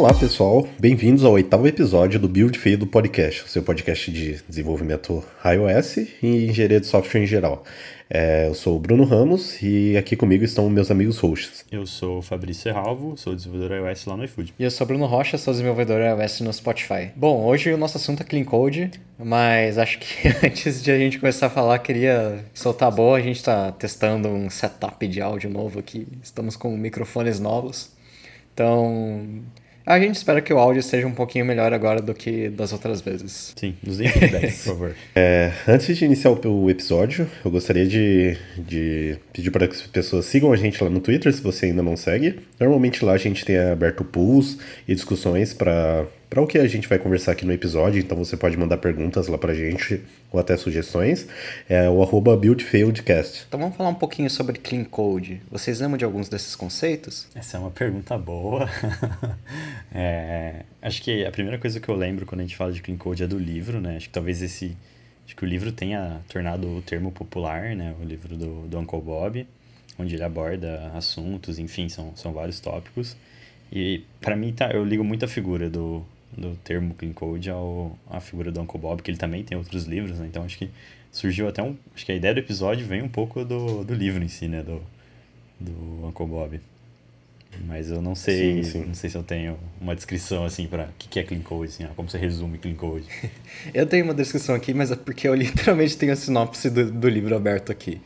Olá pessoal, bem-vindos ao oitavo episódio do Build Feio do Podcast, seu podcast de desenvolvimento iOS e engenharia de software em geral. É, eu sou o Bruno Ramos e aqui comigo estão meus amigos hosts. Eu sou o Fabrício Serralvo, sou desenvolvedor iOS lá no iFood. E eu sou o Bruno Rocha, sou desenvolvedor iOS no Spotify. Bom, hoje o nosso assunto é Clean Code, mas acho que antes de a gente começar a falar, queria soltar a boa. A gente está testando um setup de áudio novo aqui, estamos com microfones novos. Então, a gente espera que o áudio seja um pouquinho melhor agora do que das outras vezes. Sim, nos dê feedback, por favor. É, antes de iniciar o episódio, eu gostaria de, de pedir para que as pessoas sigam a gente lá no Twitter, se você ainda não segue. Normalmente lá a gente tem aberto pools e discussões para para o que a gente vai conversar aqui no episódio, então você pode mandar perguntas lá pra gente ou até sugestões. É o arroba buildfieldcast. Então vamos falar um pouquinho sobre Clean Code. Vocês lembram de alguns desses conceitos? Essa é uma pergunta boa. é, acho que a primeira coisa que eu lembro quando a gente fala de Clean Code é do livro, né? Acho que talvez esse. Acho que o livro tenha tornado o termo popular, né? O livro do, do Uncle Bob, onde ele aborda assuntos, enfim, são, são vários tópicos. E para mim tá, eu ligo muito a figura do, do termo Clean Code ao, à figura do Uncle Bob, que ele também tem outros livros, né? Então acho que surgiu até um. Acho que a ideia do episódio vem um pouco do, do livro em si, né? Do, do Uncle Bob. Mas eu não sei, sim, sim. não sei se eu tenho uma descrição assim para o que é Clean Code, assim, como você resume Clean Code. eu tenho uma descrição aqui, mas é porque eu literalmente tenho a sinopse do, do livro aberto aqui.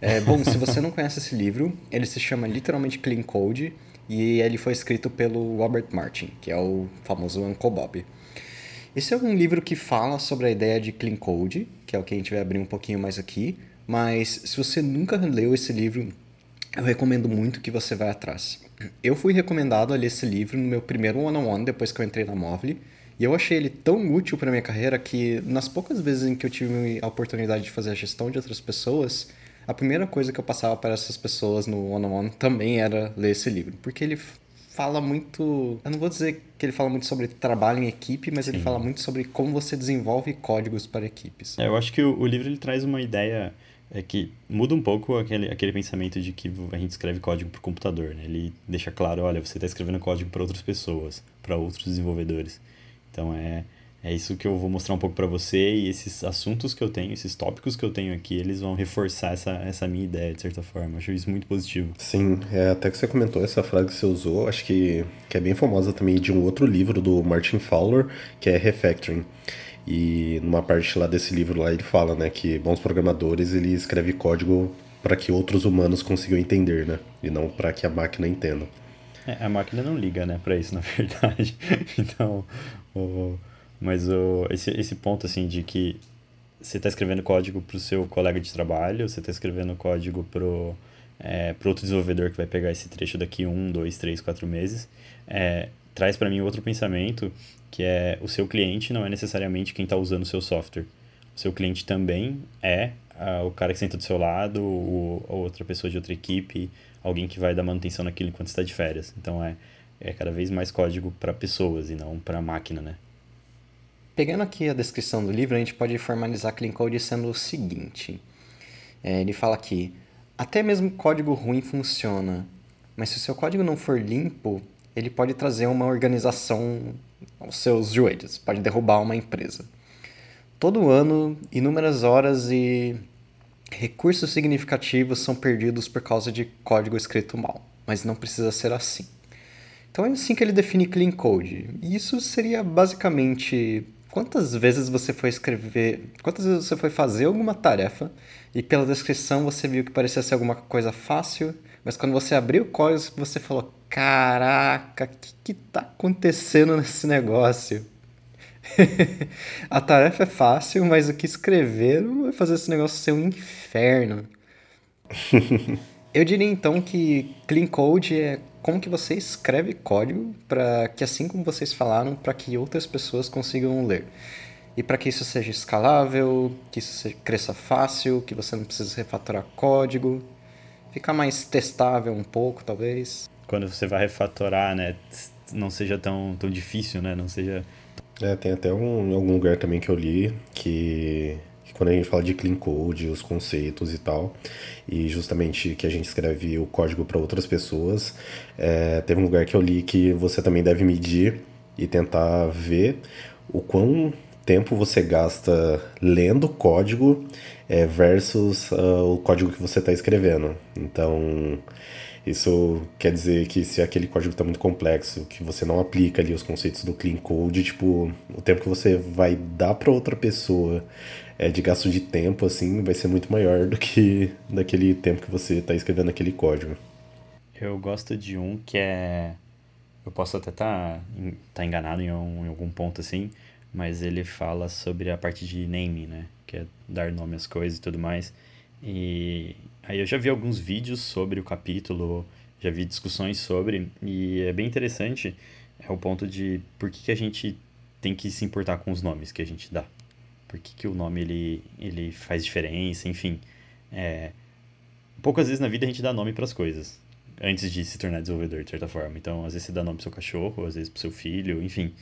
É, bom, se você não conhece esse livro, ele se chama literalmente Clean Code e ele foi escrito pelo Robert Martin, que é o famoso Uncle Bob. Esse é um livro que fala sobre a ideia de clean code, que é o que a gente vai abrir um pouquinho mais aqui, mas se você nunca leu esse livro, eu recomendo muito que você vá atrás. Eu fui recomendado a ler esse livro no meu primeiro one-on-one, -on depois que eu entrei na Móvel, e eu achei ele tão útil para minha carreira que nas poucas vezes em que eu tive a oportunidade de fazer a gestão de outras pessoas, a primeira coisa que eu passava para essas pessoas no one-on-one também era ler esse livro, porque ele fala muito. Eu não vou dizer que ele fala muito sobre trabalho em equipe, mas Sim. ele fala muito sobre como você desenvolve códigos para equipes. É, eu acho que o, o, livro ele traz uma ideia é que muda um pouco aquele, aquele pensamento de que a gente escreve código para o computador. Né? Ele deixa claro: olha, você está escrevendo código para outras pessoas, para outros desenvolvedores. Então é é isso que eu vou mostrar um pouco para você e esses assuntos que eu tenho, esses tópicos que eu tenho aqui, eles vão reforçar essa, essa minha ideia, de certa forma. Acho isso muito positivo. Sim, é, até que você comentou essa frase que você usou, acho que, que é bem famosa também de um outro livro do Martin Fowler, que é Refactoring. E numa parte lá desse livro lá ele fala, né, que bons programadores ele escreve código para que outros humanos consigam entender, né, e não para que a máquina entenda. É, a máquina não liga, né, para isso na verdade. então, o mas o, esse, esse ponto, assim, de que você está escrevendo código para o seu colega de trabalho, você está escrevendo código para é, outro desenvolvedor que vai pegar esse trecho daqui um, dois, três, quatro meses, é, traz para mim outro pensamento, que é o seu cliente não é necessariamente quem está usando o seu software. O seu cliente também é o cara que senta do seu lado, ou, ou outra pessoa de outra equipe, alguém que vai dar manutenção naquilo enquanto está de férias. Então é, é cada vez mais código para pessoas e não para máquina, né? Pegando aqui a descrição do livro, a gente pode formalizar Clean Code sendo o seguinte. É, ele fala aqui, até mesmo código ruim funciona, mas se o seu código não for limpo, ele pode trazer uma organização aos seus joelhos, pode derrubar uma empresa. Todo ano, inúmeras horas e recursos significativos são perdidos por causa de código escrito mal, mas não precisa ser assim. Então é assim que ele define clean code. E isso seria basicamente Quantas vezes você foi escrever, quantas vezes você foi fazer alguma tarefa e pela descrição você viu que parecia ser alguma coisa fácil, mas quando você abriu o código você falou: "Caraca, o que que tá acontecendo nesse negócio?" a tarefa é fácil, mas o que escrever vai fazer esse negócio ser um inferno. Eu diria então que clean code é como que você escreve código para que assim como vocês falaram, para que outras pessoas consigam ler. E para que isso seja escalável, que isso cresça fácil, que você não precise refatorar código, ficar mais testável um pouco, talvez. Quando você vai refatorar, né, não seja tão, tão difícil, né, não seja... É, tem até um, algum lugar também que eu li que quando a gente fala de clean code, os conceitos e tal, e justamente que a gente escreve o código para outras pessoas, é, teve um lugar que eu li que você também deve medir e tentar ver o quão tempo você gasta lendo código é, versus uh, o código que você está escrevendo. Então, isso quer dizer que se aquele código está muito complexo, que você não aplica ali os conceitos do clean code, tipo, o tempo que você vai dar para outra pessoa é, de gasto de tempo, assim, vai ser muito maior do que daquele tempo que você está escrevendo aquele código. Eu gosto de um que é. Eu posso até estar tá, tá enganado em, um, em algum ponto assim, mas ele fala sobre a parte de naming, né? Que é dar nome às coisas e tudo mais. E aí eu já vi alguns vídeos sobre o capítulo, já vi discussões sobre, e é bem interessante é o ponto de por que, que a gente tem que se importar com os nomes que a gente dá. Por que, que o nome ele, ele faz diferença, enfim. É, poucas vezes na vida a gente dá nome para as coisas antes de se tornar desenvolvedor, de certa forma. Então, às vezes você dá nome pro seu cachorro, às vezes pro seu filho, enfim.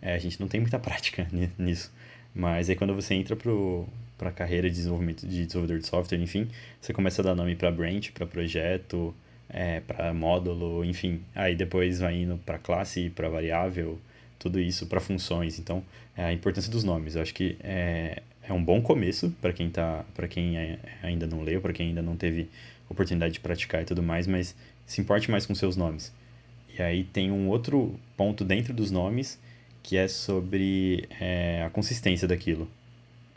É, a gente não tem muita prática nisso. Mas aí quando você entra para a carreira de desenvolvimento de desenvolvedor de software, enfim, você começa a dar nome para branch, para projeto, é, para módulo, enfim. Aí depois vai indo para classe, para variável, tudo isso para funções. Então, é a importância dos nomes. Eu acho que é, é um bom começo para quem tá, para quem ainda não leu, para quem ainda não teve oportunidade de praticar e tudo mais, mas se importe mais com seus nomes. E aí tem um outro ponto dentro dos nomes que é sobre é, a consistência daquilo.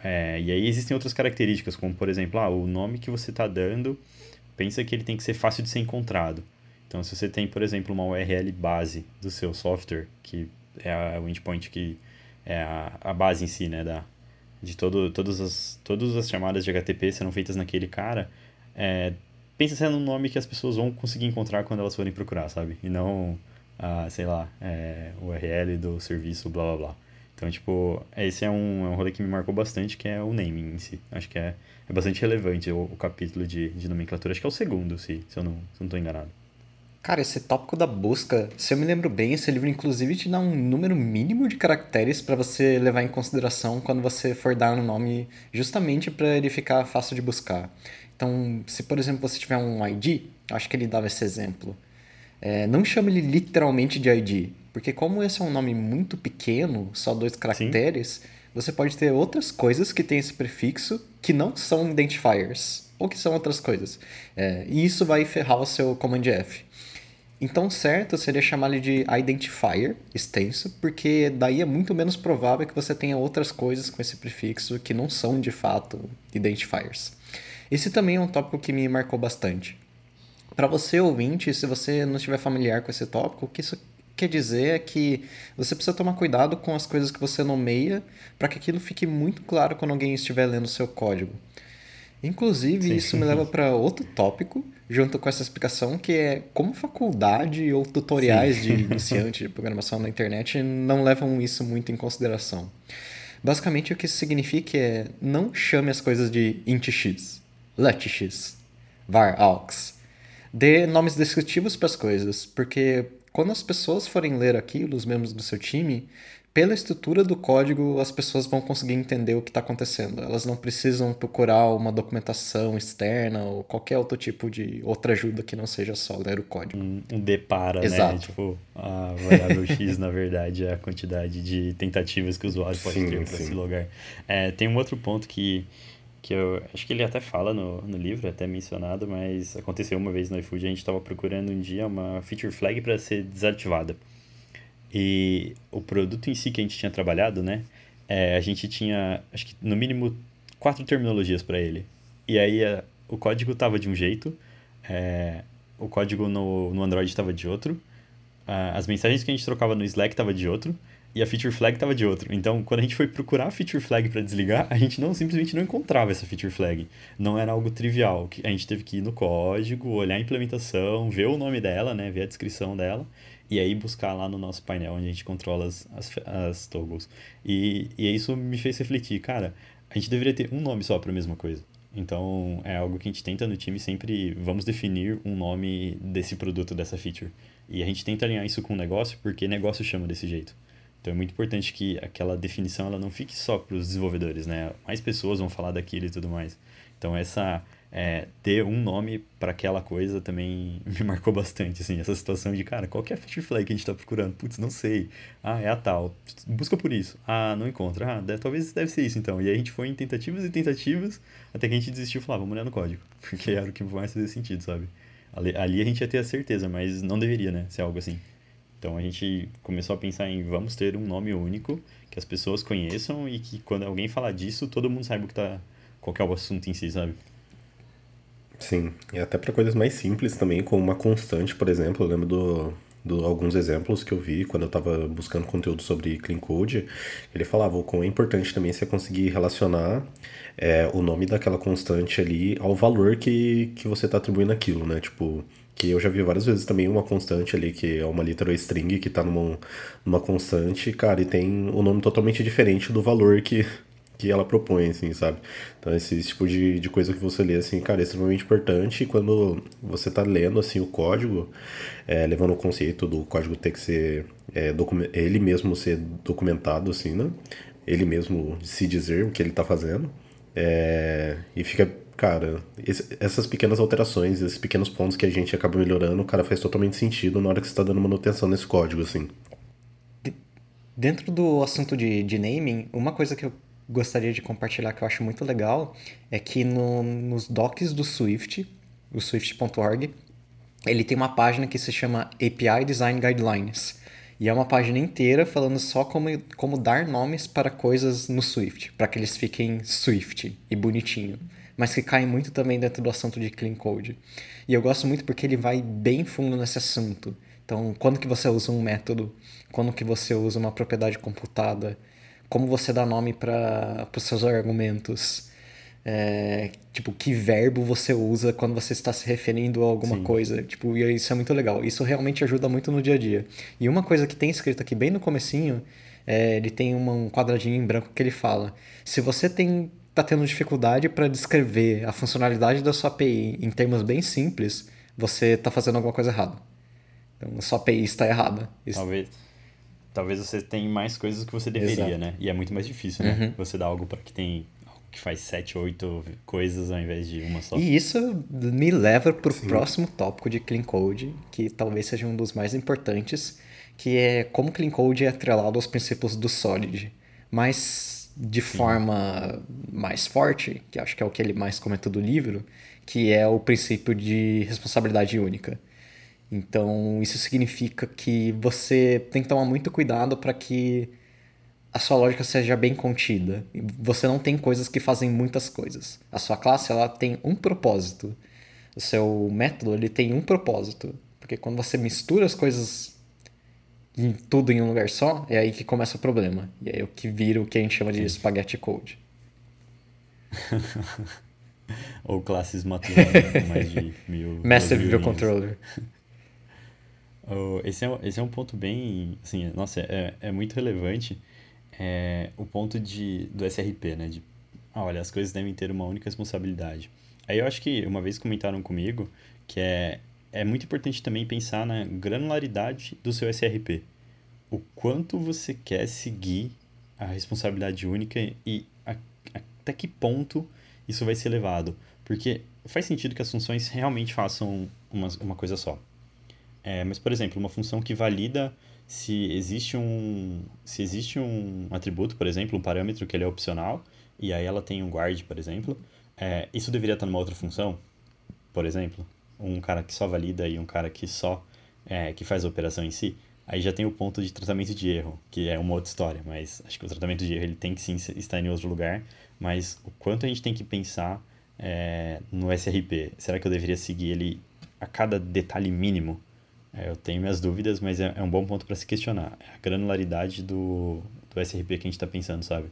É, e aí existem outras características, como por exemplo, ah, o nome que você está dando, pensa que ele tem que ser fácil de ser encontrado. Então, se você tem, por exemplo, uma URL base do seu software, que é a, o endpoint que é a, a base em si, né, da, de todo, todas, as, todas as chamadas de HTTP serão feitas naquele cara, é, pensa sendo um nome que as pessoas vão conseguir encontrar quando elas forem procurar, sabe? E não a, sei lá, é, URL do serviço, blá blá blá. Então, tipo, esse é um, é um rolê que me marcou bastante, que é o naming em si. Acho que é, é bastante relevante o, o capítulo de, de nomenclatura. Acho que é o segundo, se, se eu não, tô enganado. Cara, esse tópico da busca, se eu me lembro bem, esse livro inclusive te dá um número mínimo de caracteres para você levar em consideração quando você for dar um nome, justamente para ele ficar fácil de buscar. Então, se por exemplo você tiver um ID, acho que ele dava esse exemplo. É, não chama ele literalmente de ID, porque como esse é um nome muito pequeno, só dois caracteres, Sim. você pode ter outras coisas que têm esse prefixo que não são identifiers, ou que são outras coisas. É, e isso vai ferrar o seu Command F. Então, certo seria chamar ele de identifier extenso, porque daí é muito menos provável que você tenha outras coisas com esse prefixo que não são de fato identifiers. Esse também é um tópico que me marcou bastante. Para você ouvinte, se você não estiver familiar com esse tópico, o que isso quer dizer é que você precisa tomar cuidado com as coisas que você nomeia para que aquilo fique muito claro quando alguém estiver lendo seu código. Inclusive, Sim. isso me leva para outro tópico, junto com essa explicação, que é como faculdade ou tutoriais de iniciante de programação na internet não levam isso muito em consideração. Basicamente, o que isso significa é não chame as coisas de int x, let x, var aux, Dê nomes descritivos para as coisas, porque quando as pessoas forem ler aquilo, os membros do seu time, pela estrutura do código, as pessoas vão conseguir entender o que está acontecendo. Elas não precisam procurar uma documentação externa ou qualquer outro tipo de outra ajuda que não seja só ler o código. Um, um depara, né? Exato. né? Tipo, a variável x, na verdade, é a quantidade de tentativas que o usuário pode sim, ter para se logar. É, tem um outro ponto que que eu acho que ele até fala no, no livro, até mencionado, mas aconteceu uma vez no iFood, a gente estava procurando um dia uma feature flag para ser desativada. E o produto em si que a gente tinha trabalhado, né, é, a gente tinha, acho que no mínimo, quatro terminologias para ele. E aí a, o código estava de um jeito, é, o código no, no Android estava de outro, a, as mensagens que a gente trocava no Slack estava de outro, e a feature flag estava de outro. Então, quando a gente foi procurar a feature flag para desligar, a gente não simplesmente não encontrava essa feature flag. Não era algo trivial. A gente teve que ir no código, olhar a implementação, ver o nome dela, né, ver a descrição dela, e aí buscar lá no nosso painel onde a gente controla as, as, as toggles. E, e isso me fez refletir, cara, a gente deveria ter um nome só para a mesma coisa. Então, é algo que a gente tenta no time sempre, vamos definir um nome desse produto, dessa feature. E a gente tenta alinhar isso com o negócio, porque negócio chama desse jeito. Então é muito importante que aquela definição ela não fique só para os desenvolvedores, né? Mais pessoas vão falar daquilo e tudo mais. Então essa é, ter um nome para aquela coisa também me marcou bastante, assim, essa situação de, cara, qual que é a feature flag que a gente está procurando? Putz, não sei. Ah, é a tal. Busca por isso. Ah, não encontra. Ah, deve, talvez deve ser isso então. E aí a gente foi em tentativas e tentativas até que a gente desistiu e falou, ah, vamos olhar no código. Porque era o que mais fazia sentido, sabe? Ali, ali a gente ia ter a certeza, mas não deveria, né, ser algo assim. Então a gente começou a pensar em vamos ter um nome único que as pessoas conheçam e que quando alguém falar disso, todo mundo saiba que tá, qual é o assunto em si, sabe? Sim, e até para coisas mais simples também, como uma constante, por exemplo, eu lembro do, do alguns exemplos que eu vi quando eu estava buscando conteúdo sobre Clean Code, ele falava o quão é importante também você conseguir relacionar é, o nome daquela constante ali ao valor que, que você está atribuindo aquilo, né? Tipo, que eu já vi várias vezes também uma constante ali, que é uma literal string que está numa, numa constante, cara, e tem um nome totalmente diferente do valor que, que ela propõe, assim, sabe? Então, esse tipo de, de coisa que você lê, assim, cara, é extremamente importante. E quando você está lendo, assim, o código, é, levando o conceito do código ter que ser, é, ele mesmo ser documentado, assim, né? Ele mesmo se dizer o que ele está fazendo. É, e fica, cara, esse, essas pequenas alterações, esses pequenos pontos que a gente acaba melhorando, cara, faz totalmente sentido na hora que você está dando manutenção nesse código, assim. Dentro do assunto de, de naming, uma coisa que eu gostaria de compartilhar que eu acho muito legal é que no, nos docs do Swift, o swift.org, ele tem uma página que se chama API Design Guidelines. E é uma página inteira falando só como, como dar nomes para coisas no Swift, para que eles fiquem Swift e bonitinho. Mas que caem muito também dentro do assunto de clean code. E eu gosto muito porque ele vai bem fundo nesse assunto. Então, quando que você usa um método? Quando que você usa uma propriedade computada? Como você dá nome para os seus argumentos. É, tipo, que verbo você usa quando você está se referindo a alguma Sim. coisa. Tipo, e isso é muito legal. Isso realmente ajuda muito no dia a dia. E uma coisa que tem escrito aqui bem no comecinho, é, ele tem uma, um quadradinho em branco que ele fala: se você tem tá tendo dificuldade para descrever a funcionalidade da sua API em termos bem simples, você está fazendo alguma coisa errada. Então, a sua API está errada. Talvez talvez você tenha mais coisas que você deveria, Exato. né? E é muito mais difícil, né? Uhum. Você dá algo para que tem que faz sete, oito coisas ao invés de uma só. E isso me leva para o próximo tópico de Clean Code, que talvez seja um dos mais importantes, que é como Clean Code é atrelado aos princípios do Solid, mas de Sim. forma mais forte, que acho que é o que ele mais comenta do livro, que é o princípio de responsabilidade única. Então, isso significa que você tem que tomar muito cuidado para que a sua lógica seja bem contida. Você não tem coisas que fazem muitas coisas. A sua classe ela tem um propósito. O seu método ele tem um propósito. Porque quando você mistura as coisas em tudo em um lugar só, é aí que começa o problema. E aí é o que vira o que a gente chama de spaghetti code. Ou classes maturadas com mais de mil. Massive View Controller. Esse, é, esse é um ponto bem, assim, nossa, é, é muito relevante é, o ponto de, do SRP, né? De, ah, olha, as coisas devem ter uma única responsabilidade. Aí eu acho que uma vez comentaram comigo que é, é muito importante também pensar na granularidade do seu SRP. O quanto você quer seguir a responsabilidade única e a, até que ponto isso vai ser levado. Porque faz sentido que as funções realmente façam uma, uma coisa só. É, mas, por exemplo, uma função que valida se existe um se existe um atributo, por exemplo, um parâmetro que ele é opcional, e aí ela tem um guard, por exemplo, é, isso deveria estar numa outra função, por exemplo, um cara que só valida e um cara que só é, que faz a operação em si. Aí já tem o ponto de tratamento de erro, que é uma outra história, mas acho que o tratamento de erro ele tem que sim estar em outro lugar, mas o quanto a gente tem que pensar é, no SRP? Será que eu deveria seguir ele a cada detalhe mínimo? É, eu tenho minhas dúvidas, mas é, é um bom ponto para se questionar. É a granularidade do, do SRP que a gente está pensando, sabe?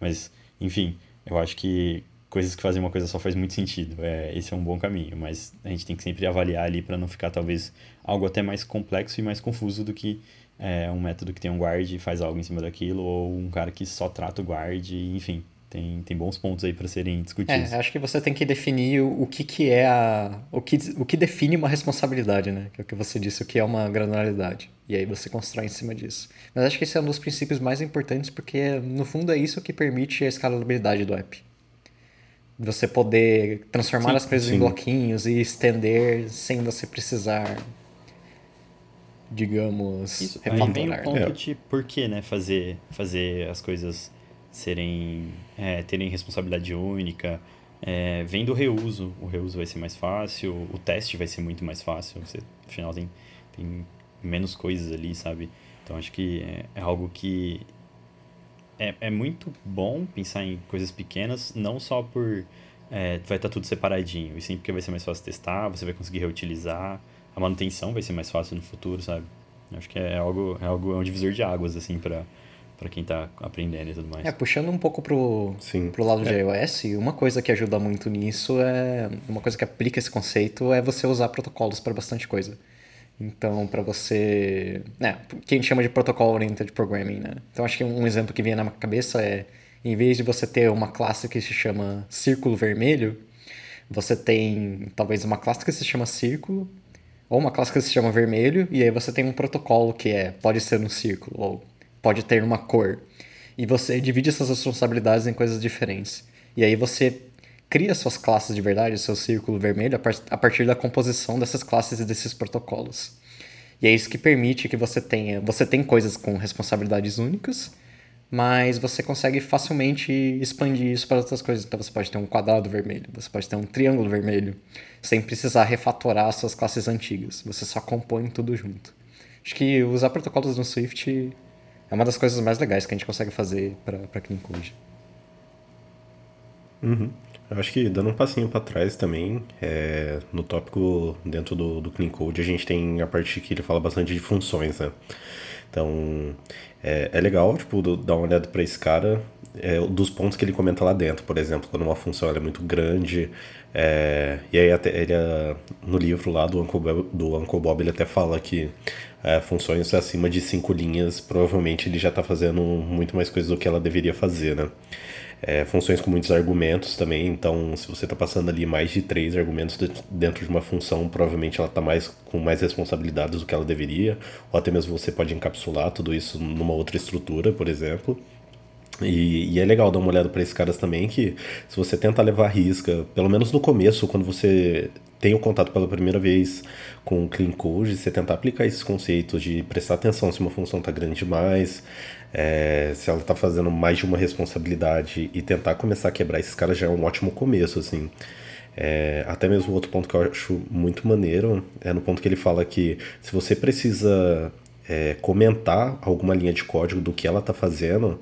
Mas, enfim, eu acho que coisas que fazem uma coisa só faz muito sentido. É, esse é um bom caminho, mas a gente tem que sempre avaliar ali para não ficar talvez algo até mais complexo e mais confuso do que é, um método que tem um guard e faz algo em cima daquilo, ou um cara que só trata o guard, enfim. Tem, tem bons pontos aí para serem discutidos. É, acho que você tem que definir o, o que, que é a. O que, o que define uma responsabilidade, né? Que é o que você disse, o que é uma granularidade. E aí você constrói em cima disso. Mas acho que esse é um dos princípios mais importantes, porque no fundo é isso que permite a escalabilidade do app. Você poder transformar sim, as coisas sim. em bloquinhos e estender sem você precisar digamos, Isso, aí vem o ponto é. de por que, né, fazer, fazer as coisas serem é, terem responsabilidade única. É, vem do reuso, o reuso vai ser mais fácil, o teste vai ser muito mais fácil, você, afinal tem, tem menos coisas ali, sabe? Então acho que é, é algo que é, é muito bom pensar em coisas pequenas, não só por é, vai estar tá tudo separadinho, e sim porque vai ser mais fácil testar, você vai conseguir reutilizar, a manutenção vai ser mais fácil no futuro, sabe? Acho que é algo, é algo, é um divisor de águas, assim, para para quem está aprendendo e tudo mais. É, puxando um pouco pro, Sim. pro lado é. de iOS, uma coisa que ajuda muito nisso é. Uma coisa que aplica esse conceito é você usar protocolos para bastante coisa. Então, para você. Né, que a gente chama de protocolo oriented programming, né? Então, acho que um exemplo que vem na minha cabeça é: em vez de você ter uma classe que se chama círculo vermelho, você tem talvez uma classe que se chama círculo, ou uma classe que se chama vermelho, e aí você tem um protocolo que é pode ser um círculo, ou pode ter uma cor. E você divide essas responsabilidades em coisas diferentes. E aí você cria suas classes de verdade, seu círculo vermelho, a partir da composição dessas classes e desses protocolos. E é isso que permite que você tenha. Você tem coisas com responsabilidades únicas, mas você consegue facilmente expandir isso para outras coisas. Então você pode ter um quadrado vermelho, você pode ter um triângulo vermelho, sem precisar refatorar suas classes antigas. Você só compõe tudo junto. Acho que usar protocolos no Swift é uma das coisas mais legais que a gente consegue fazer para Clean Code. Uhum. Eu acho que dando um passinho para trás também, é, no tópico dentro do, do Clean Code, a gente tem a parte que ele fala bastante de funções, né? Então, é, é legal, tipo, do, dar uma olhada para esse cara, é, dos pontos que ele comenta lá dentro, por exemplo, quando uma função é muito grande, é, e aí até ele, no livro lá do Uncle, Bob, do Uncle Bob ele até fala que é, funções acima de cinco linhas, provavelmente ele já está fazendo muito mais coisas do que ela deveria fazer, né? É, funções com muitos argumentos também, então se você está passando ali mais de três argumentos dentro de uma função, provavelmente ela está mais, com mais responsabilidades do que ela deveria, ou até mesmo você pode encapsular tudo isso numa outra estrutura, por exemplo. E, e, é legal dar uma olhada para esses caras também, que se você tenta levar risca, pelo menos no começo, quando você tem o contato pela primeira vez com o Clean Code, você tentar aplicar esses conceitos de prestar atenção se uma função está grande demais, é, se ela está fazendo mais de uma responsabilidade e tentar começar a quebrar esses caras já é um ótimo começo, assim. É, até mesmo outro ponto que eu acho muito maneiro é no ponto que ele fala que se você precisa é, comentar alguma linha de código do que ela está fazendo,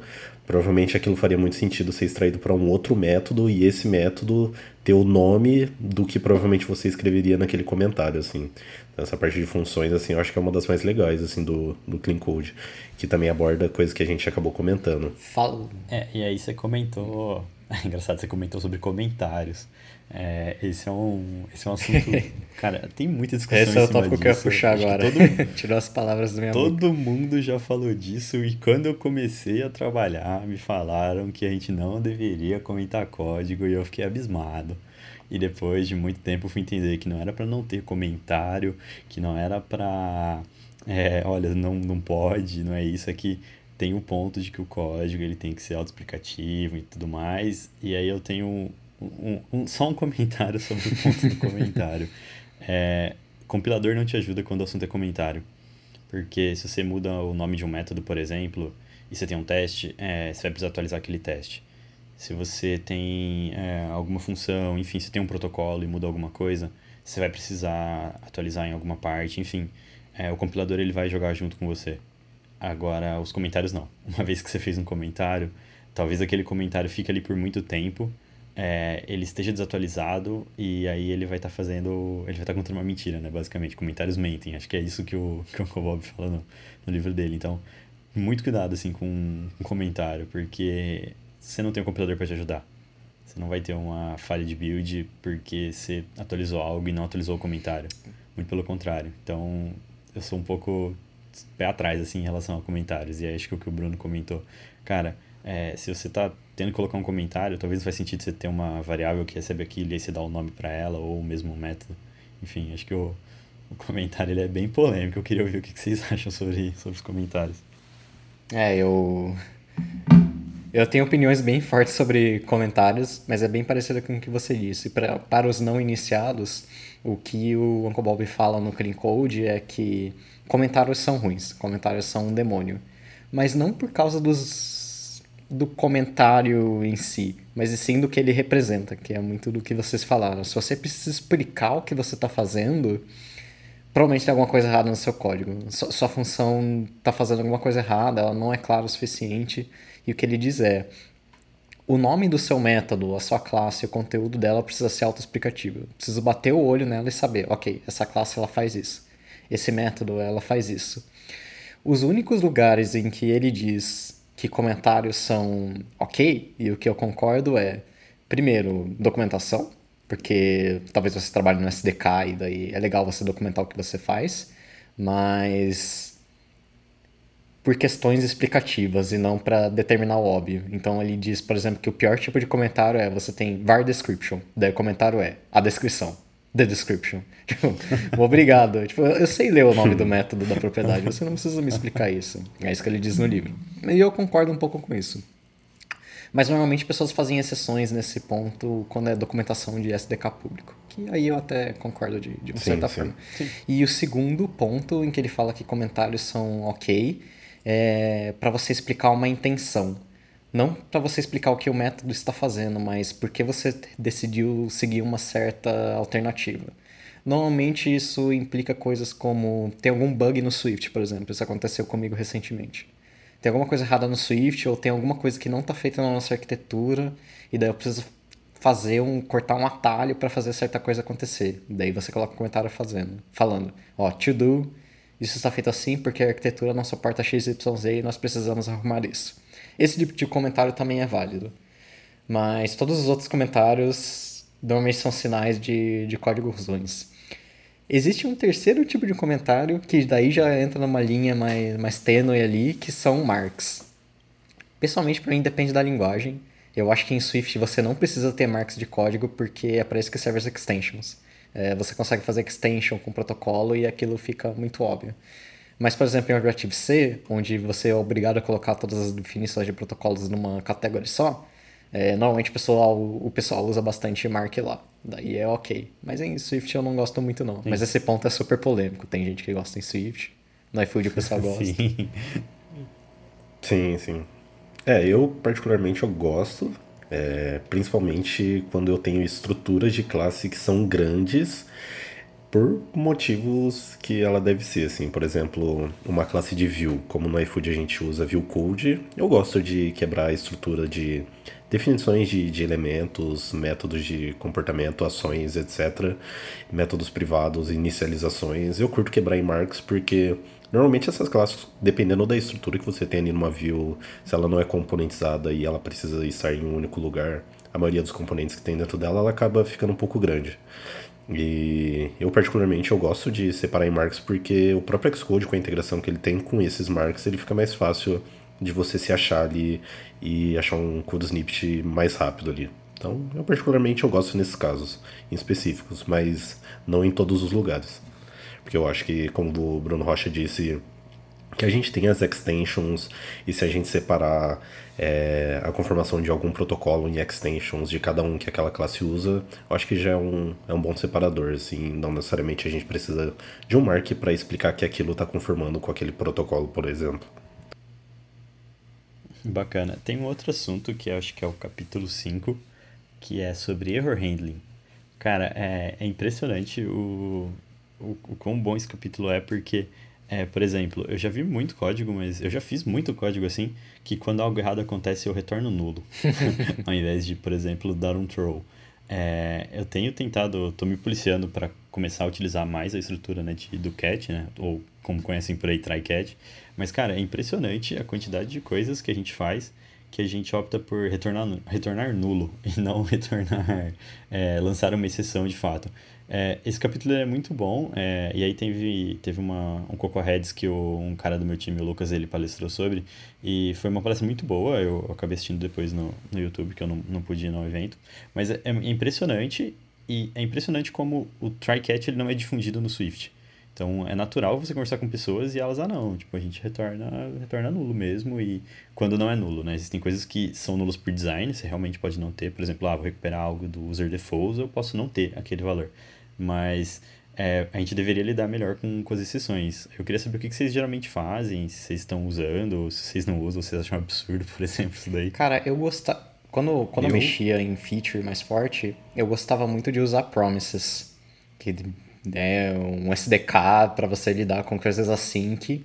provavelmente aquilo faria muito sentido ser extraído para um outro método e esse método ter o nome do que provavelmente você escreveria naquele comentário, assim. Então, essa parte de funções, assim, eu acho que é uma das mais legais, assim, do, do Clean Code, que também aborda coisas que a gente acabou comentando. Fala. É, e aí você comentou, é engraçado, você comentou sobre comentários. É, esse, é um, esse é um assunto. Cara, tem muita discussão. Esse é o tópico disso. que eu ia puxar agora. Todo, Tirou as palavras da minha Todo boca. mundo já falou disso e quando eu comecei a trabalhar, me falaram que a gente não deveria comentar código e eu fiquei abismado. E depois de muito tempo fui entender que não era para não ter comentário, que não era para. É, olha, não, não pode, não é isso, aqui. É tem o ponto de que o código ele tem que ser autoexplicativo e tudo mais. E aí eu tenho um, um, só um comentário sobre o ponto do comentário. É, compilador não te ajuda quando o assunto é comentário. Porque se você muda o nome de um método, por exemplo, e você tem um teste, é, você vai precisar atualizar aquele teste. Se você tem é, alguma função, enfim, se tem um protocolo e muda alguma coisa, você vai precisar atualizar em alguma parte, enfim. É, o compilador ele vai jogar junto com você. Agora, os comentários não. Uma vez que você fez um comentário, talvez aquele comentário fique ali por muito tempo é, ele esteja desatualizado e aí ele vai estar tá fazendo. Ele vai estar tá contando uma mentira, né? Basicamente, comentários mentem. Acho que é isso que o, que o Bob fala no, no livro dele. Então, muito cuidado assim com um comentário, porque você não tem um compilador para te ajudar. Você não vai ter uma falha de build porque você atualizou algo e não atualizou o comentário. Muito pelo contrário. Então, eu sou um pouco pé atrás assim em relação a comentários. E acho que o que o Bruno comentou, cara, é, se você está tendo que colocar um comentário, talvez não faz sentido você ter uma variável que recebe aquilo e aí você dá o um nome para ela, ou o mesmo método. Enfim, acho que o, o comentário ele é bem polêmico. Eu queria ouvir o que vocês acham sobre, sobre os comentários. É, eu. Eu tenho opiniões bem fortes sobre comentários, mas é bem parecido com o que você disse. Pra, para os não iniciados, o que o Uncle Bob fala no Clean Code é que comentários são ruins, comentários são um demônio. Mas não por causa dos, do comentário em si, mas sim do que ele representa, que é muito do que vocês falaram. Se você precisa explicar o que você está fazendo, provavelmente tem alguma coisa errada no seu código. Sua função está fazendo alguma coisa errada, ela não é clara o suficiente. E o que ele diz é: o nome do seu método, a sua classe, o conteúdo dela precisa ser autoexplicativo. Preciso bater o olho nela e saber, ok, essa classe ela faz isso. Esse método ela faz isso. Os únicos lugares em que ele diz que comentários são ok, e o que eu concordo é, primeiro, documentação porque talvez você trabalhe no SDK e daí é legal você documentar o que você faz, mas por questões explicativas e não para determinar o óbvio. Então ele diz, por exemplo, que o pior tipo de comentário é você tem var description, daí o comentário é a descrição. The description. Tipo, obrigado. Tipo, eu sei ler o nome do método da propriedade, você não precisa me explicar isso. É isso que ele diz no livro. E eu concordo um pouco com isso. Mas normalmente pessoas fazem exceções nesse ponto quando é documentação de SDK público. Que aí eu até concordo de, de uma sim, certa sim. forma. Sim. E o segundo ponto em que ele fala que comentários são ok é para você explicar uma intenção. Não para você explicar o que o método está fazendo, mas porque você decidiu seguir uma certa alternativa. Normalmente isso implica coisas como tem algum bug no Swift, por exemplo. Isso aconteceu comigo recentemente tem alguma coisa errada no Swift ou tem alguma coisa que não está feita na nossa arquitetura e daí eu preciso fazer um cortar um atalho para fazer certa coisa acontecer. Daí você coloca um comentário fazendo, falando, ó, to do, isso está feito assim porque a arquitetura não suporta XYZ e nós precisamos arrumar isso. Esse tipo de comentário também é válido. Mas todos os outros comentários normalmente são sinais de, de códigos ruins. Existe um terceiro tipo de comentário, que daí já entra numa linha mais, mais tênue ali, que são marks. Pessoalmente, para mim, depende da linguagem. Eu acho que em Swift você não precisa ter marks de código, porque é para isso que servem as extensions. É, você consegue fazer extension com protocolo e aquilo fica muito óbvio. Mas, por exemplo, em Objective-C, onde você é obrigado a colocar todas as definições de protocolos numa categoria só, é, normalmente o pessoal, o pessoal usa bastante mark lá. Daí é ok. Mas em Swift eu não gosto muito, não. Sim. Mas esse ponto é super polêmico. Tem gente que gosta em Swift. No iFood o pessoal gosta. sim. sim, sim. É, eu particularmente eu gosto. É, principalmente quando eu tenho estruturas de classe que são grandes por motivos que ela deve ser, assim, por exemplo, uma classe de view, como no iFood a gente usa view code, eu gosto de quebrar a estrutura de definições de, de elementos, métodos de comportamento, ações, etc, métodos privados, inicializações, eu curto quebrar em marks porque Normalmente essas classes, dependendo da estrutura que você tem ali numa view, se ela não é componentizada e ela precisa estar em um único lugar, a maioria dos componentes que tem dentro dela, ela acaba ficando um pouco grande. E eu particularmente eu gosto de separar em marks porque o próprio Xcode com a integração que ele tem com esses marks, ele fica mais fácil de você se achar ali e achar um code snippet mais rápido ali. Então, eu particularmente eu gosto nesses casos em específicos, mas não em todos os lugares. Porque eu acho que, como o Bruno Rocha disse, que a gente tem as extensions e se a gente separar é, a conformação de algum protocolo em extensions de cada um que aquela classe usa, eu acho que já é um, é um bom separador, assim, não necessariamente a gente precisa de um mark para explicar que aquilo está conformando com aquele protocolo, por exemplo. Bacana. Tem um outro assunto que eu acho que é o capítulo 5, que é sobre error handling. Cara, é, é impressionante o, o, o quão bom esse capítulo é, porque é, por exemplo, eu já vi muito código, mas eu já fiz muito código assim, que quando algo errado acontece eu retorno nulo, ao invés de, por exemplo, dar um throw. É, eu tenho tentado, estou me policiando para começar a utilizar mais a estrutura né, de, do cat, né, ou como conhecem por aí, try cat. Mas, cara, é impressionante a quantidade de coisas que a gente faz que a gente opta por retornar, retornar nulo e não retornar, é, lançar uma exceção de fato. É, esse capítulo é muito bom, é, e aí teve, teve uma, um Coco Heads que o, um cara do meu time, o Lucas, ele palestrou sobre, e foi uma palestra muito boa, eu, eu acabei assistindo depois no, no YouTube, que eu não, não pude ir no evento, mas é, é impressionante, e é impressionante como o try-catch não é difundido no Swift. Então é natural você conversar com pessoas e elas, ah não, tipo, a gente retorna, retorna nulo mesmo, e quando não é nulo, né? Existem coisas que são nulos por design, você realmente pode não ter, por exemplo, ah, vou recuperar algo do user defaults, eu posso não ter aquele valor mas é, a gente deveria lidar melhor com, com as exceções. Eu queria saber o que, que vocês geralmente fazem, se vocês estão usando, ou se vocês não usam, ou se vocês acham absurdo, por exemplo, isso daí. Cara, eu gostava. Quando, quando eu... eu mexia em feature mais forte, eu gostava muito de usar promises, que é um SDK para você lidar com coisas assim que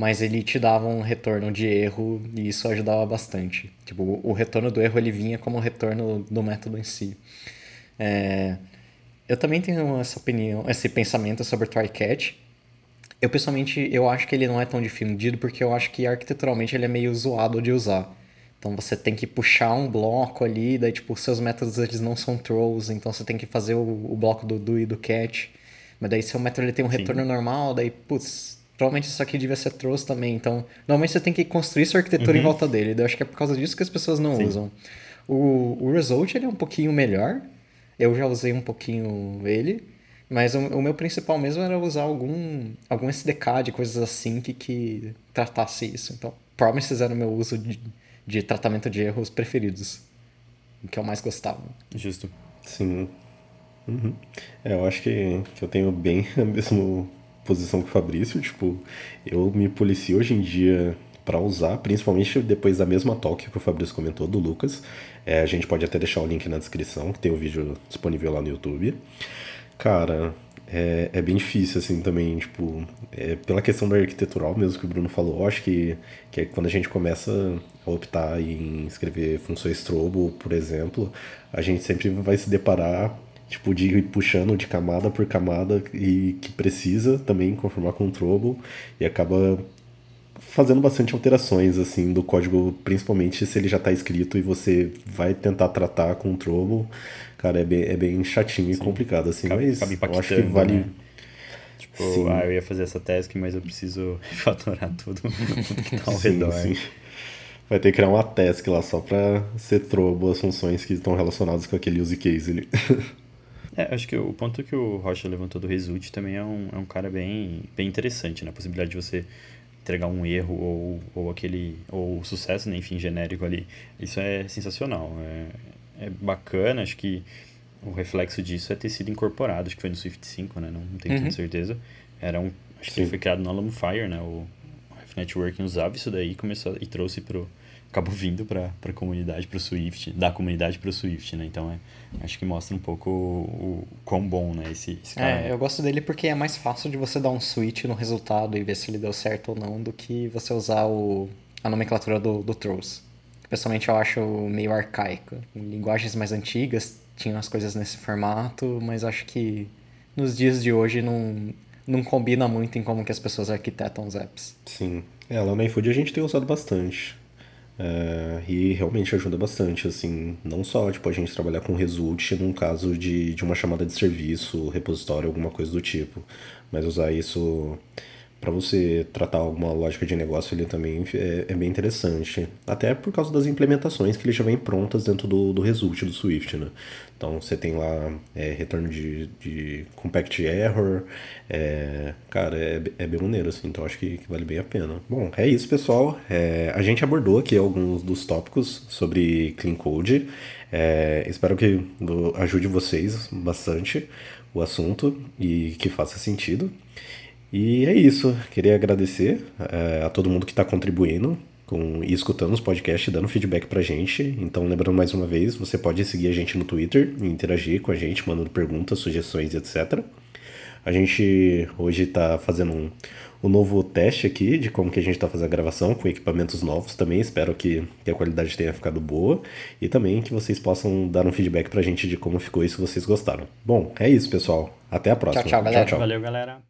mas ele te dava um retorno de erro e isso ajudava bastante. Tipo, o retorno do erro ele vinha como retorno do método em si. É, eu também tenho essa opinião, esse pensamento sobre o try-catch. Eu, pessoalmente, eu acho que ele não é tão difundido porque eu acho que arquiteturalmente ele é meio zoado de usar. Então você tem que puxar um bloco ali, daí tipo, seus métodos eles não são throws, então você tem que fazer o, o bloco do do e do catch. Mas daí seu método ele tem um Sim. retorno normal, daí, putz, provavelmente isso aqui devia ser throws também. Então, normalmente você tem que construir sua arquitetura uhum. em volta dele. Daí eu acho que é por causa disso que as pessoas não Sim. usam. O, o result ele é um pouquinho melhor, eu já usei um pouquinho ele, mas o, o meu principal mesmo era usar algum, algum SDK de coisas assim que, que tratasse isso. Então, Promises era o meu uso de, de tratamento de erros preferidos, o que eu mais gostava. Justo. Sim. Uhum. É, eu acho que, que eu tenho bem a mesma posição que o Fabrício. Tipo, eu me policio hoje em dia para usar, principalmente depois da mesma talk que o Fabrício comentou, do Lucas. É, a gente pode até deixar o link na descrição, que tem o vídeo disponível lá no YouTube. Cara, é, é bem difícil, assim, também, tipo, é, pela questão da arquitetural mesmo que o Bruno falou, acho que, que é quando a gente começa a optar em escrever funções Trobo, por exemplo, a gente sempre vai se deparar tipo, de ir puxando de camada por camada e que precisa também conformar com o Trouble e acaba fazendo bastante alterações assim do código, principalmente se ele já está escrito e você vai tentar tratar com o Trouble, cara, é bem, é bem chatinho Sim. e complicado assim, acaba, mas eu acho que vale né? Tipo, sim. ah, eu ia fazer essa task, mas eu preciso refatorar tudo que tá ao sim, redor. Sim. Vai ter que criar uma task lá só para ser Trouble as funções que estão relacionadas com aquele use case ali. É, acho que o ponto que o Rocha levantou do Result também é um, é um cara bem, bem interessante, né? A possibilidade de você entregar um erro ou, ou aquele ou sucesso, né, enfim, genérico ali. Isso é sensacional. É, é bacana, acho que o reflexo disso é ter sido incorporado, acho que foi no Swift 5, né? Não, não tenho uhum. certeza. Era um, acho Sim. que foi criado no Alumfire, né? O, Networking usava isso daí e começou e trouxe pro acabou vindo para a comunidade, para o Swift, da comunidade para o Swift, né? Então, é, acho que mostra um pouco o, o quão bom, né, esse, esse cara. É, eu gosto dele porque é mais fácil de você dar um switch no resultado e ver se ele deu certo ou não do que você usar o, a nomenclatura do, do throws. Pessoalmente, eu acho meio arcaico. Em linguagens mais antigas tinham as coisas nesse formato, mas acho que nos dias de hoje não, não combina muito em como que as pessoas arquitetam os apps. Sim. É, lá na iFood a gente tem usado bastante. É, e realmente ajuda bastante, assim, não só tipo, a gente trabalhar com result num caso de, de uma chamada de serviço, repositório, alguma coisa do tipo, mas usar isso para você tratar alguma lógica de negócio ele também é, é, bem interessante. Até por causa das implementações que ele já vem prontas dentro do, do Result do Swift, né? Então você tem lá é, retorno de, de compact error, é, cara, é, é bem maneiro, assim, então acho que, que, vale bem a pena. Bom, é isso, pessoal. É, a gente abordou aqui alguns dos tópicos sobre Clean Code. É, espero que ajude vocês bastante o assunto e que faça sentido. E é isso. Queria agradecer é, a todo mundo que está contribuindo com, e escutando os podcasts, dando feedback pra gente. Então, lembrando mais uma vez, você pode seguir a gente no Twitter e interagir com a gente, mandando perguntas, sugestões, etc. A gente hoje está fazendo um, um novo teste aqui de como que a gente está fazendo a gravação com equipamentos novos também. Espero que, que, a qualidade tenha ficado boa e também que vocês possam dar um feedback pra gente de como ficou e se vocês gostaram. Bom, é isso, pessoal. Até a próxima. Tchau, tchau, galera. Tchau, tchau. Valeu, galera.